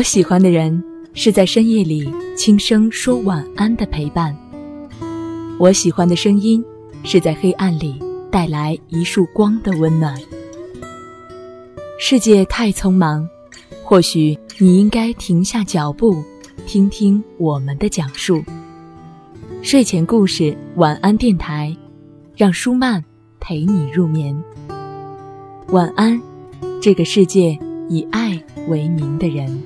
我喜欢的人是在深夜里轻声说晚安的陪伴。我喜欢的声音是在黑暗里带来一束光的温暖。世界太匆忙，或许你应该停下脚步，听听我们的讲述。睡前故事，晚安电台，让舒曼陪你入眠。晚安，这个世界以爱为名的人。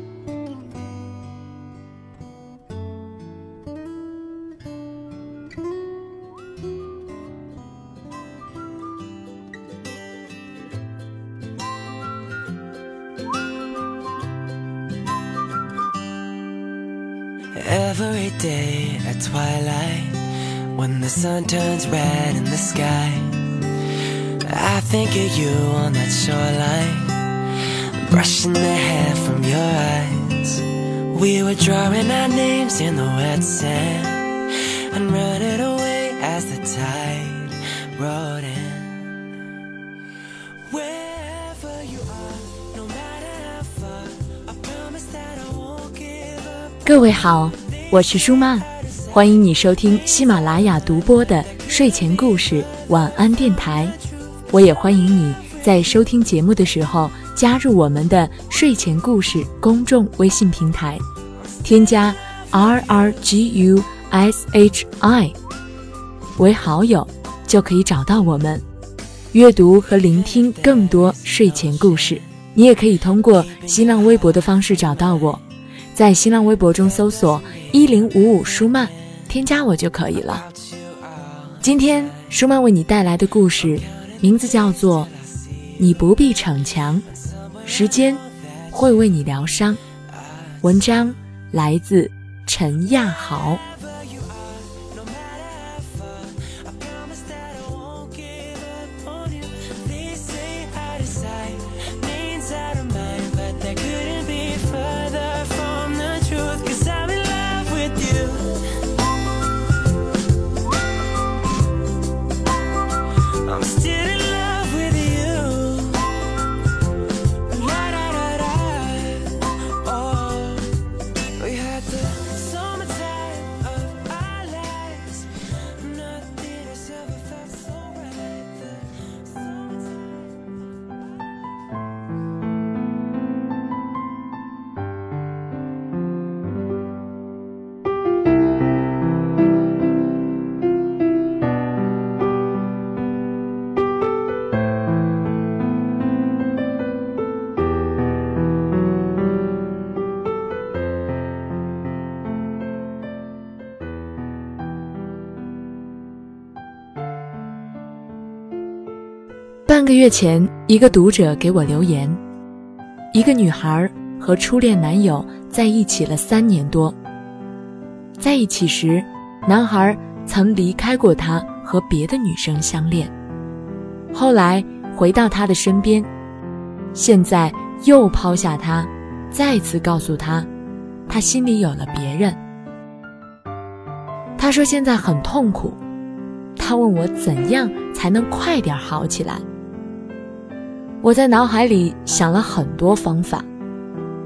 Every day at twilight, when the sun turns red in the sky, I think of you on that shoreline, brushing the hair from your eyes. We were drawing our names in the wet sand and running away as the tide rolled in. Wherever you are, no matter how far, I promise that I won't give up. 各位好， 我是舒曼，欢迎你收听喜马拉雅独播的睡前故事晚安电台。我也欢迎你在收听节目的时候加入我们的睡前故事公众微信平台，添加 r r g u s h i 为好友，就可以找到我们，阅读和聆听更多睡前故事。你也可以通过新浪微博的方式找到我。在新浪微博中搜索“一零五五舒曼”，添加我就可以了。今天舒曼为你带来的故事，名字叫做《你不必逞强，时间会为你疗伤》。文章来自陈亚豪。半个月前，一个读者给我留言：一个女孩和初恋男友在一起了三年多。在一起时，男孩曾离开过她，和别的女生相恋，后来回到她的身边，现在又抛下她，再次告诉她，他心里有了别人。他说现在很痛苦，他问我怎样才能快点好起来。我在脑海里想了很多方法，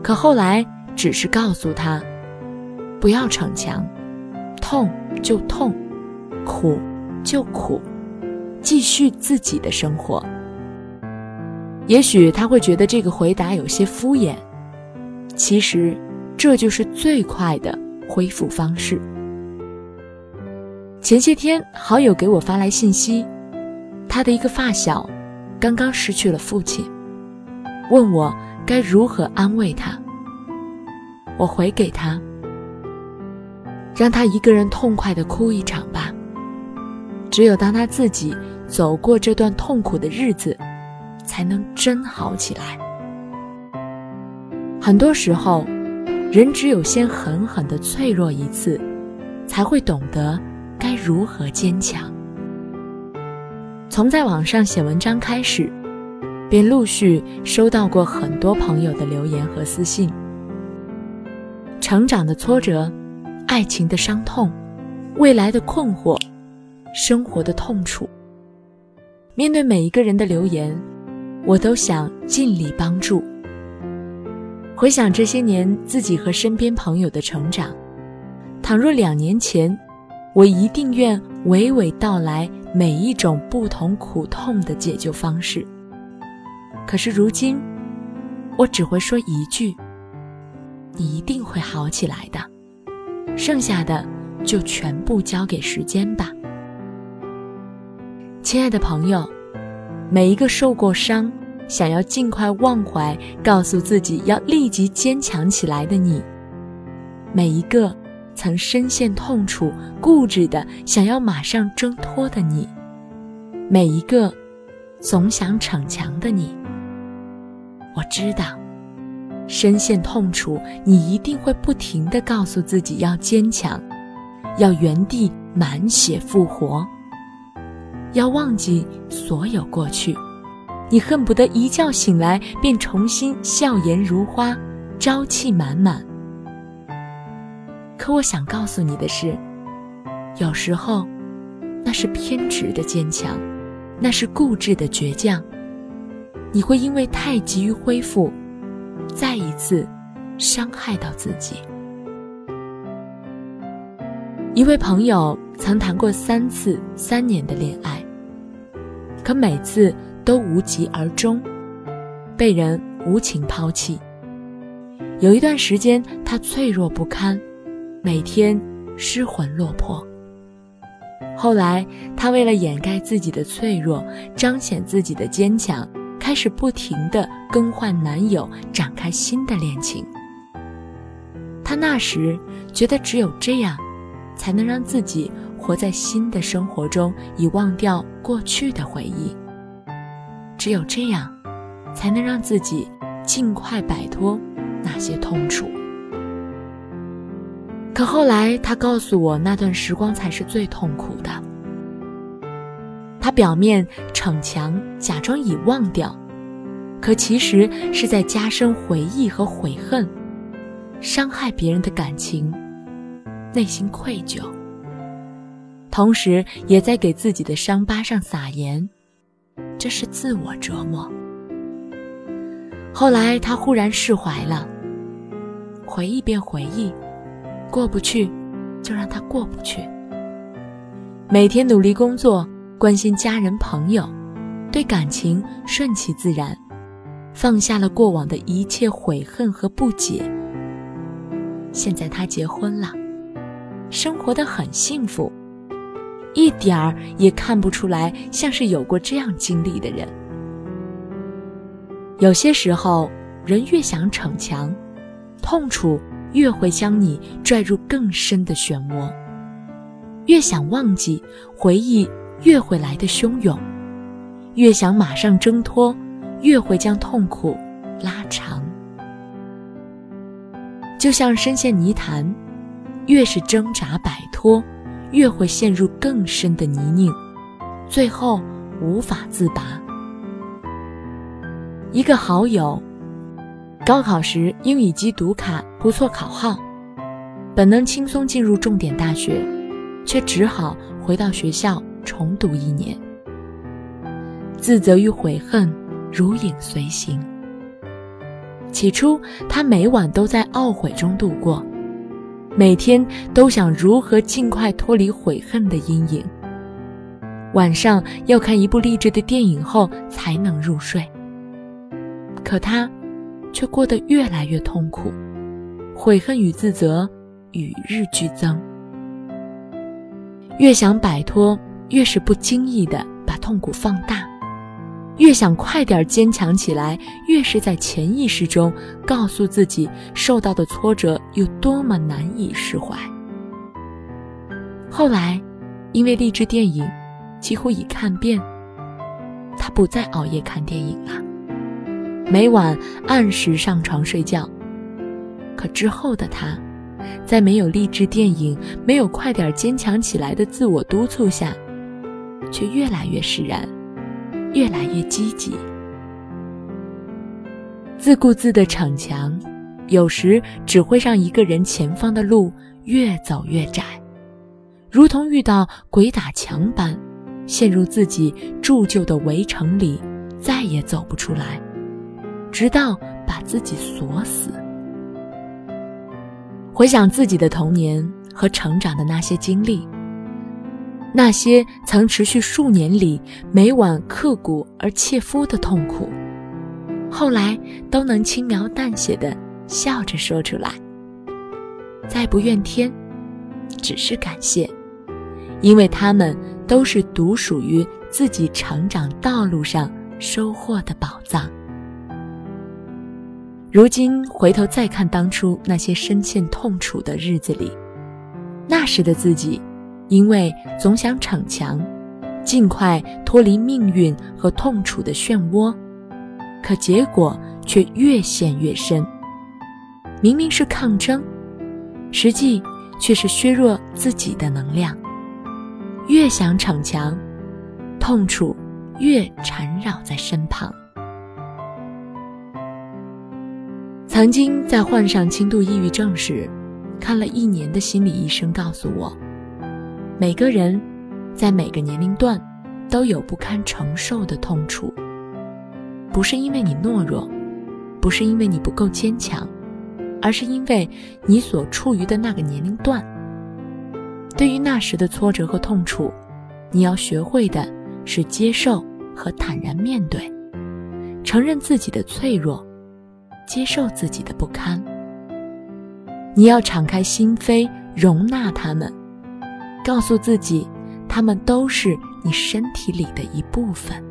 可后来只是告诉他，不要逞强，痛就痛，苦就苦，继续自己的生活。也许他会觉得这个回答有些敷衍，其实这就是最快的恢复方式。前些天，好友给我发来信息，他的一个发小刚刚失去了父亲，问我该如何安慰他。我回给他，让他一个人痛快的哭一场吧。只有当他自己走过这段痛苦的日子，才能真好起来。很多时候，人只有先狠狠的脆弱一次，才会懂得该如何坚强。从在网上写文章开始，便陆续收到过很多朋友的留言和私信。成长的挫折，爱情的伤痛，未来的困惑，生活的痛楚。面对每一个人的留言，我都想尽力帮助。回想这些年自己和身边朋友的成长，倘若两年前，我一定愿娓娓道来每一种不同苦痛的解救方式。可是如今，我只会说一句：“你一定会好起来的。”剩下的就全部交给时间吧。亲爱的朋友，每一个受过伤。想要尽快忘怀，告诉自己要立即坚强起来的你；每一个曾深陷痛楚、固执的想要马上挣脱的你；每一个总想逞强的你。我知道，深陷痛楚，你一定会不停的告诉自己要坚强，要原地满血复活，要忘记所有过去。你恨不得一觉醒来便重新笑颜如花，朝气满满。可我想告诉你的是，有时候，那是偏执的坚强，那是固执的倔强。你会因为太急于恢复，再一次伤害到自己。一位朋友曾谈过三次三年的恋爱，可每次。都无疾而终，被人无情抛弃。有一段时间，他脆弱不堪，每天失魂落魄。后来，他为了掩盖自己的脆弱，彰显自己的坚强，开始不停地更换男友，展开新的恋情。他那时觉得，只有这样，才能让自己活在新的生活中，以忘掉过去的回忆。只有这样，才能让自己尽快摆脱那些痛楚。可后来，他告诉我，那段时光才是最痛苦的。他表面逞强，假装已忘掉，可其实是在加深回忆和悔恨，伤害别人的感情，内心愧疚，同时也在给自己的伤疤上撒盐。这是自我折磨。后来他忽然释怀了，回忆便回忆，过不去就让他过不去。每天努力工作，关心家人朋友，对感情顺其自然，放下了过往的一切悔恨和不解。现在他结婚了，生活的很幸福。一点儿也看不出来像是有过这样经历的人。有些时候，人越想逞强，痛楚越会将你拽入更深的漩涡；越想忘记，回忆越会来的汹涌；越想马上挣脱，越会将痛苦拉长。就像深陷泥潭，越是挣扎摆脱。越会陷入更深的泥泞，最后无法自拔。一个好友，高考时英语机读卡不错考号，本能轻松进入重点大学，却只好回到学校重读一年。自责与悔恨如影随形。起初，他每晚都在懊悔中度过。每天都想如何尽快脱离悔恨的阴影。晚上要看一部励志的电影后才能入睡。可他，却过得越来越痛苦，悔恨与自责与日俱增。越想摆脱，越是不经意的把痛苦放大。越想快点坚强起来，越是在潜意识中告诉自己受到的挫折有多么难以释怀。后来，因为励志电影几乎已看遍，他不再熬夜看电影了，每晚按时上床睡觉。可之后的他，在没有励志电影、没有快点坚强起来的自我督促下，却越来越释然。越来越积极，自顾自的逞强，有时只会让一个人前方的路越走越窄，如同遇到鬼打墙般，陷入自己铸就的围城里，再也走不出来，直到把自己锁死。回想自己的童年和成长的那些经历，那些曾持续数年里每晚刻骨而切肤的痛苦，后来都能轻描淡写的笑着说出来。再不怨天，只是感谢，因为他们都是独属于自己成长道路上收获的宝藏。如今回头再看当初那些深陷痛楚的日子里，那时的自己，因为总想逞强，尽快脱离命运和痛楚的漩涡，可结果却越陷越深。明明是抗争，实际却是削弱自己的能量。越想逞强，痛楚越缠绕在身旁。曾经在患上轻度抑郁症时，看了一年的心理医生告诉我，每个人在每个年龄段都有不堪承受的痛楚，不是因为你懦弱，不是因为你不够坚强，而是因为你所处于的那个年龄段。对于那时的挫折和痛楚，你要学会的是接受和坦然面对，承认自己的脆弱。接受自己的不堪，你要敞开心扉，容纳他们，告诉自己，他们都是你身体里的一部分。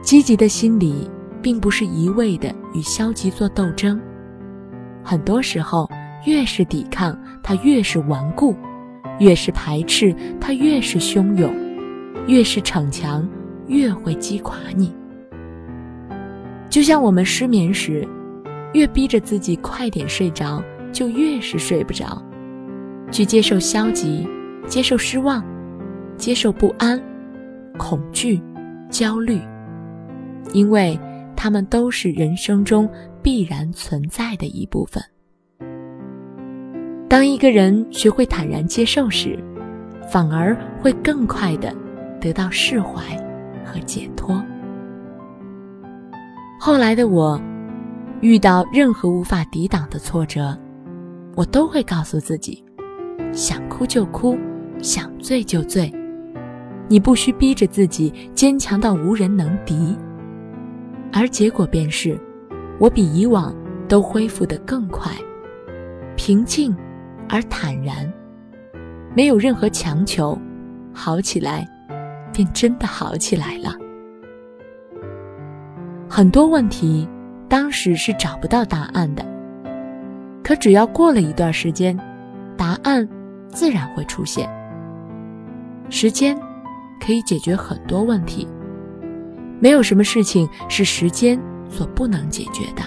积极的心理并不是一味的与消极做斗争，很多时候，越是抵抗，它越是顽固；越是排斥，它越是汹涌；越是逞强，越会击垮你。就像我们失眠时，越逼着自己快点睡着，就越是睡不着。去接受消极，接受失望，接受不安、恐惧、焦虑，因为他们都是人生中必然存在的一部分。当一个人学会坦然接受时，反而会更快的得到释怀和解脱。后来的我，遇到任何无法抵挡的挫折，我都会告诉自己：想哭就哭，想醉就醉。你不需逼着自己坚强到无人能敌。而结果便是，我比以往都恢复得更快，平静而坦然，没有任何强求，好起来，便真的好起来了。很多问题，当时是找不到答案的。可只要过了一段时间，答案自然会出现。时间可以解决很多问题，没有什么事情是时间所不能解决的。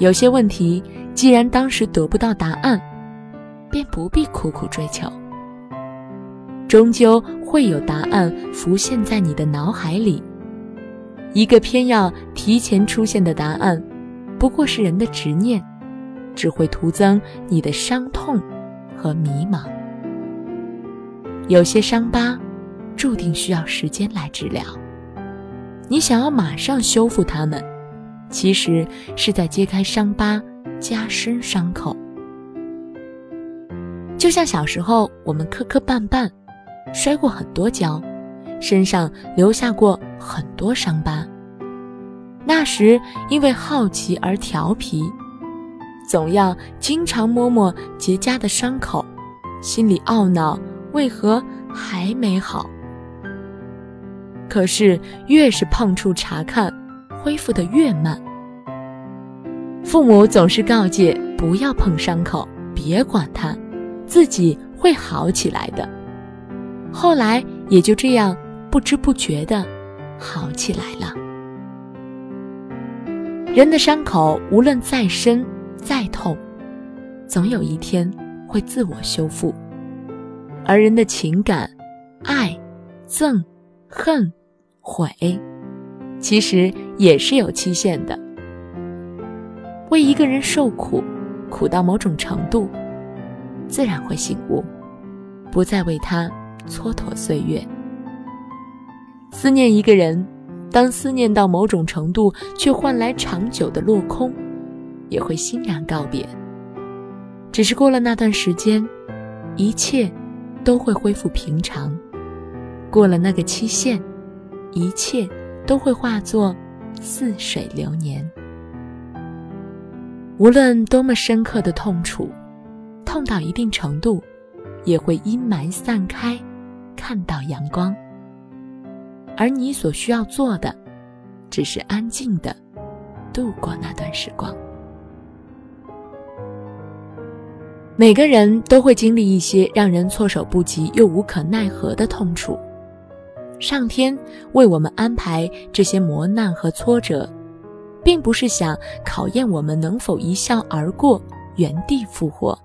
有些问题，既然当时得不到答案，便不必苦苦追求，终究会有答案浮现在你的脑海里。一个偏要提前出现的答案，不过是人的执念，只会徒增你的伤痛和迷茫。有些伤疤，注定需要时间来治疗。你想要马上修复它们，其实是在揭开伤疤，加深伤口。就像小时候我们磕磕绊绊，摔过很多跤。身上留下过很多伤疤。那时因为好奇而调皮，总要经常摸摸结痂的伤口，心里懊恼为何还没好。可是越是碰触查看，恢复的越慢。父母总是告诫不要碰伤口，别管它，自己会好起来的。后来也就这样。不知不觉的好起来了。人的伤口无论再深再痛，总有一天会自我修复；而人的情感，爱、憎、恨、悔，其实也是有期限的。为一个人受苦，苦到某种程度，自然会醒悟，不再为他蹉跎岁月。思念一个人，当思念到某种程度，却换来长久的落空，也会欣然告别。只是过了那段时间，一切都会恢复平常。过了那个期限，一切都会化作似水流年。无论多么深刻的痛楚，痛到一定程度，也会阴霾散开，看到阳光。而你所需要做的，只是安静的度过那段时光。每个人都会经历一些让人措手不及又无可奈何的痛楚，上天为我们安排这些磨难和挫折，并不是想考验我们能否一笑而过、原地复活。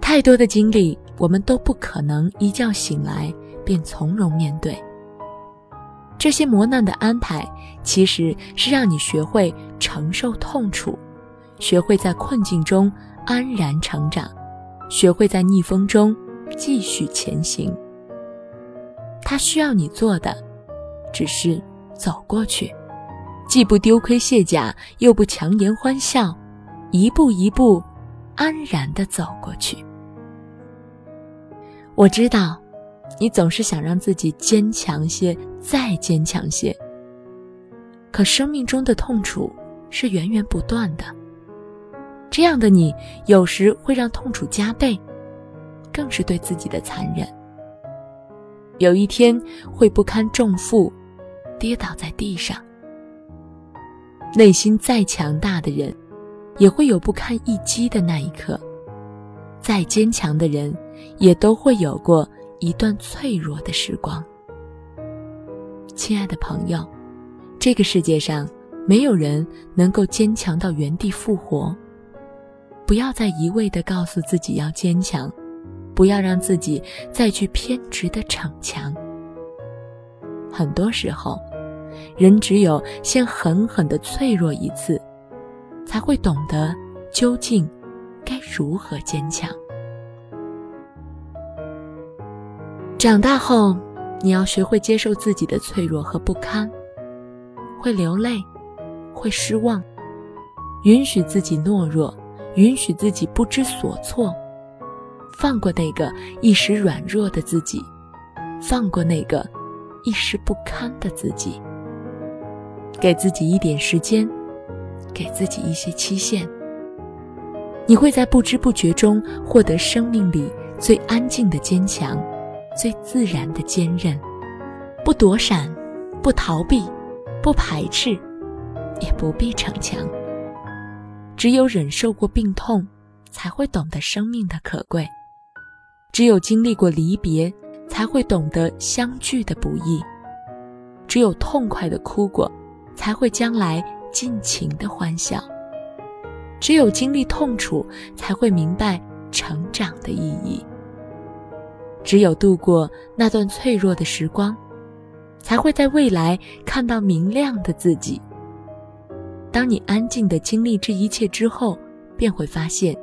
太多的经历，我们都不可能一觉醒来便从容面对。这些磨难的安排，其实是让你学会承受痛楚，学会在困境中。安然成长，学会在逆风中继续前行。他需要你做的，只是走过去，既不丢盔卸甲，又不强颜欢笑，一步一步安然地走过去。我知道，你总是想让自己坚强些，再坚强些。可生命中的痛楚是源源不断的。这样的你，有时会让痛楚加倍，更是对自己的残忍。有一天会不堪重负，跌倒在地上。内心再强大的人，也会有不堪一击的那一刻；再坚强的人，也都会有过一段脆弱的时光。亲爱的朋友，这个世界上没有人能够坚强到原地复活。不要再一味的告诉自己要坚强，不要让自己再去偏执的逞强。很多时候，人只有先狠狠的脆弱一次，才会懂得究竟该如何坚强。长大后，你要学会接受自己的脆弱和不堪，会流泪，会失望，允许自己懦弱。允许自己不知所措，放过那个一时软弱的自己，放过那个一时不堪的自己，给自己一点时间，给自己一些期限。你会在不知不觉中获得生命里最安静的坚强，最自然的坚韧，不躲闪，不逃避，不排斥，也不必逞强。只有忍受过病痛，才会懂得生命的可贵；只有经历过离别，才会懂得相聚的不易；只有痛快的哭过，才会将来尽情的欢笑；只有经历痛楚，才会明白成长的意义；只有度过那段脆弱的时光，才会在未来看到明亮的自己。当你安静地经历这一切之后，便会发现，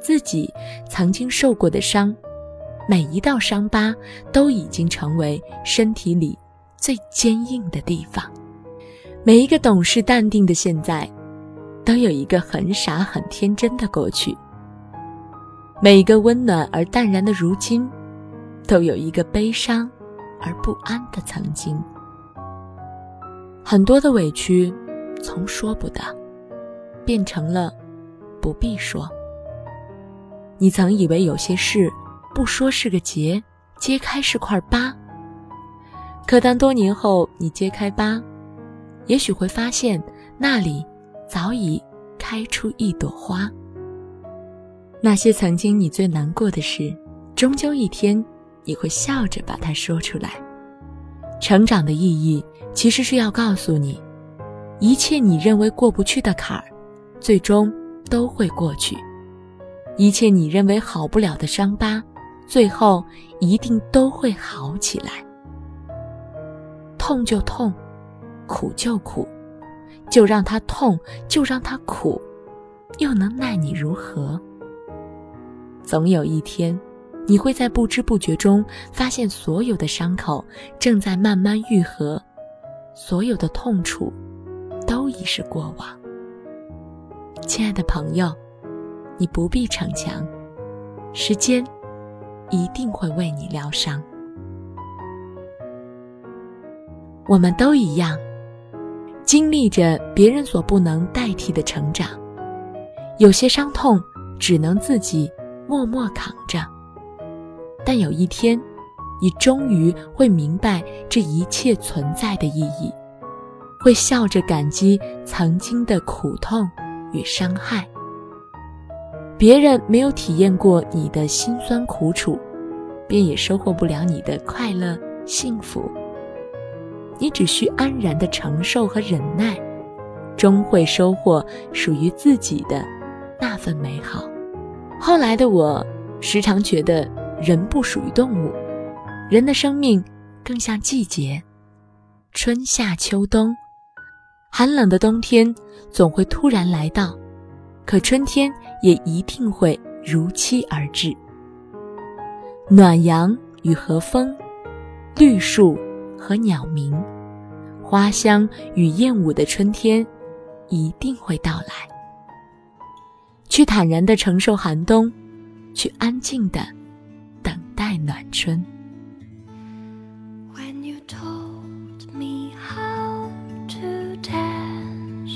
自己曾经受过的伤，每一道伤疤都已经成为身体里最坚硬的地方。每一个懂事淡定的现在，都有一个很傻很天真的过去；每一个温暖而淡然的如今，都有一个悲伤而不安的曾经。很多的委屈。从说不得，变成了不必说。你曾以为有些事不说是个结，揭开是块疤。可当多年后你揭开疤，也许会发现那里早已开出一朵花。那些曾经你最难过的事，终究一天你会笑着把它说出来。成长的意义，其实是要告诉你。一切你认为过不去的坎儿，最终都会过去；一切你认为好不了的伤疤，最后一定都会好起来。痛就痛，苦就苦，就让它痛，就让它苦，又能奈你如何？总有一天，你会在不知不觉中发现，所有的伤口正在慢慢愈合，所有的痛楚。都已是过往。亲爱的朋友，你不必逞强，时间一定会为你疗伤。我们都一样，经历着别人所不能代替的成长，有些伤痛只能自己默默扛着。但有一天，你终于会明白这一切存在的意义，会笑着感激曾经的苦痛与伤害。别人没有体验过你的辛酸苦楚，便也收获不了你的快乐幸福。你只需安然的承受和忍耐，终会收获属于自己的那份美好。后来的我，时常觉得人不属于动物，人的生命更像季节，春夏秋冬，寒冷的冬天总会突然来到，可春天也一定会如期而至。暖阳与和风，绿树。和鸟鸣，花香与燕舞的春天，一定会到来。去坦然的承受寒冬，去安静 When you told me how to dance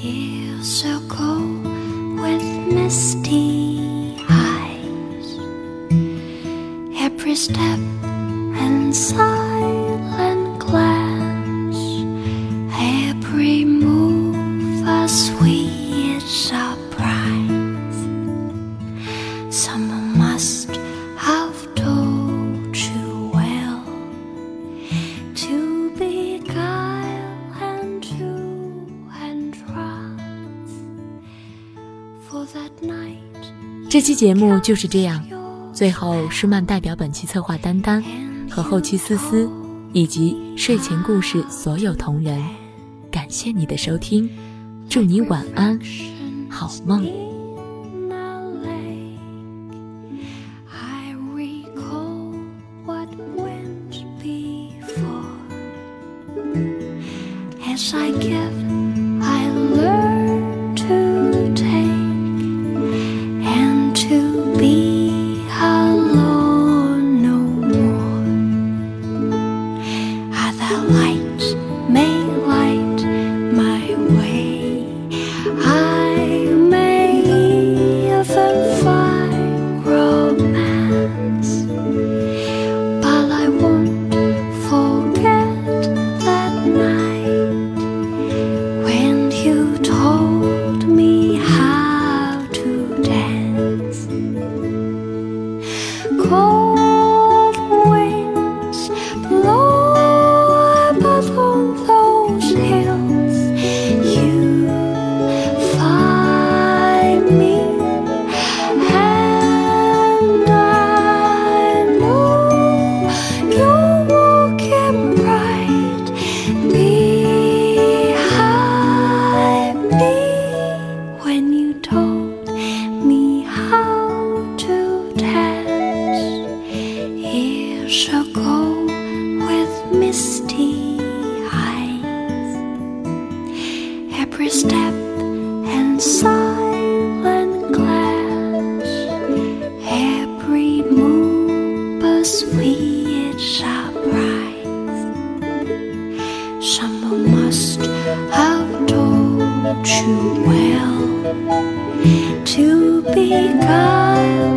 years ago with misty eyes, every step and sigh. 节目就是这样。最后，舒曼代表本期策划丹丹和后期思思，以及睡前故事所有同仁，感谢你的收听，祝你晚安，好梦。sweet shout. to be kind.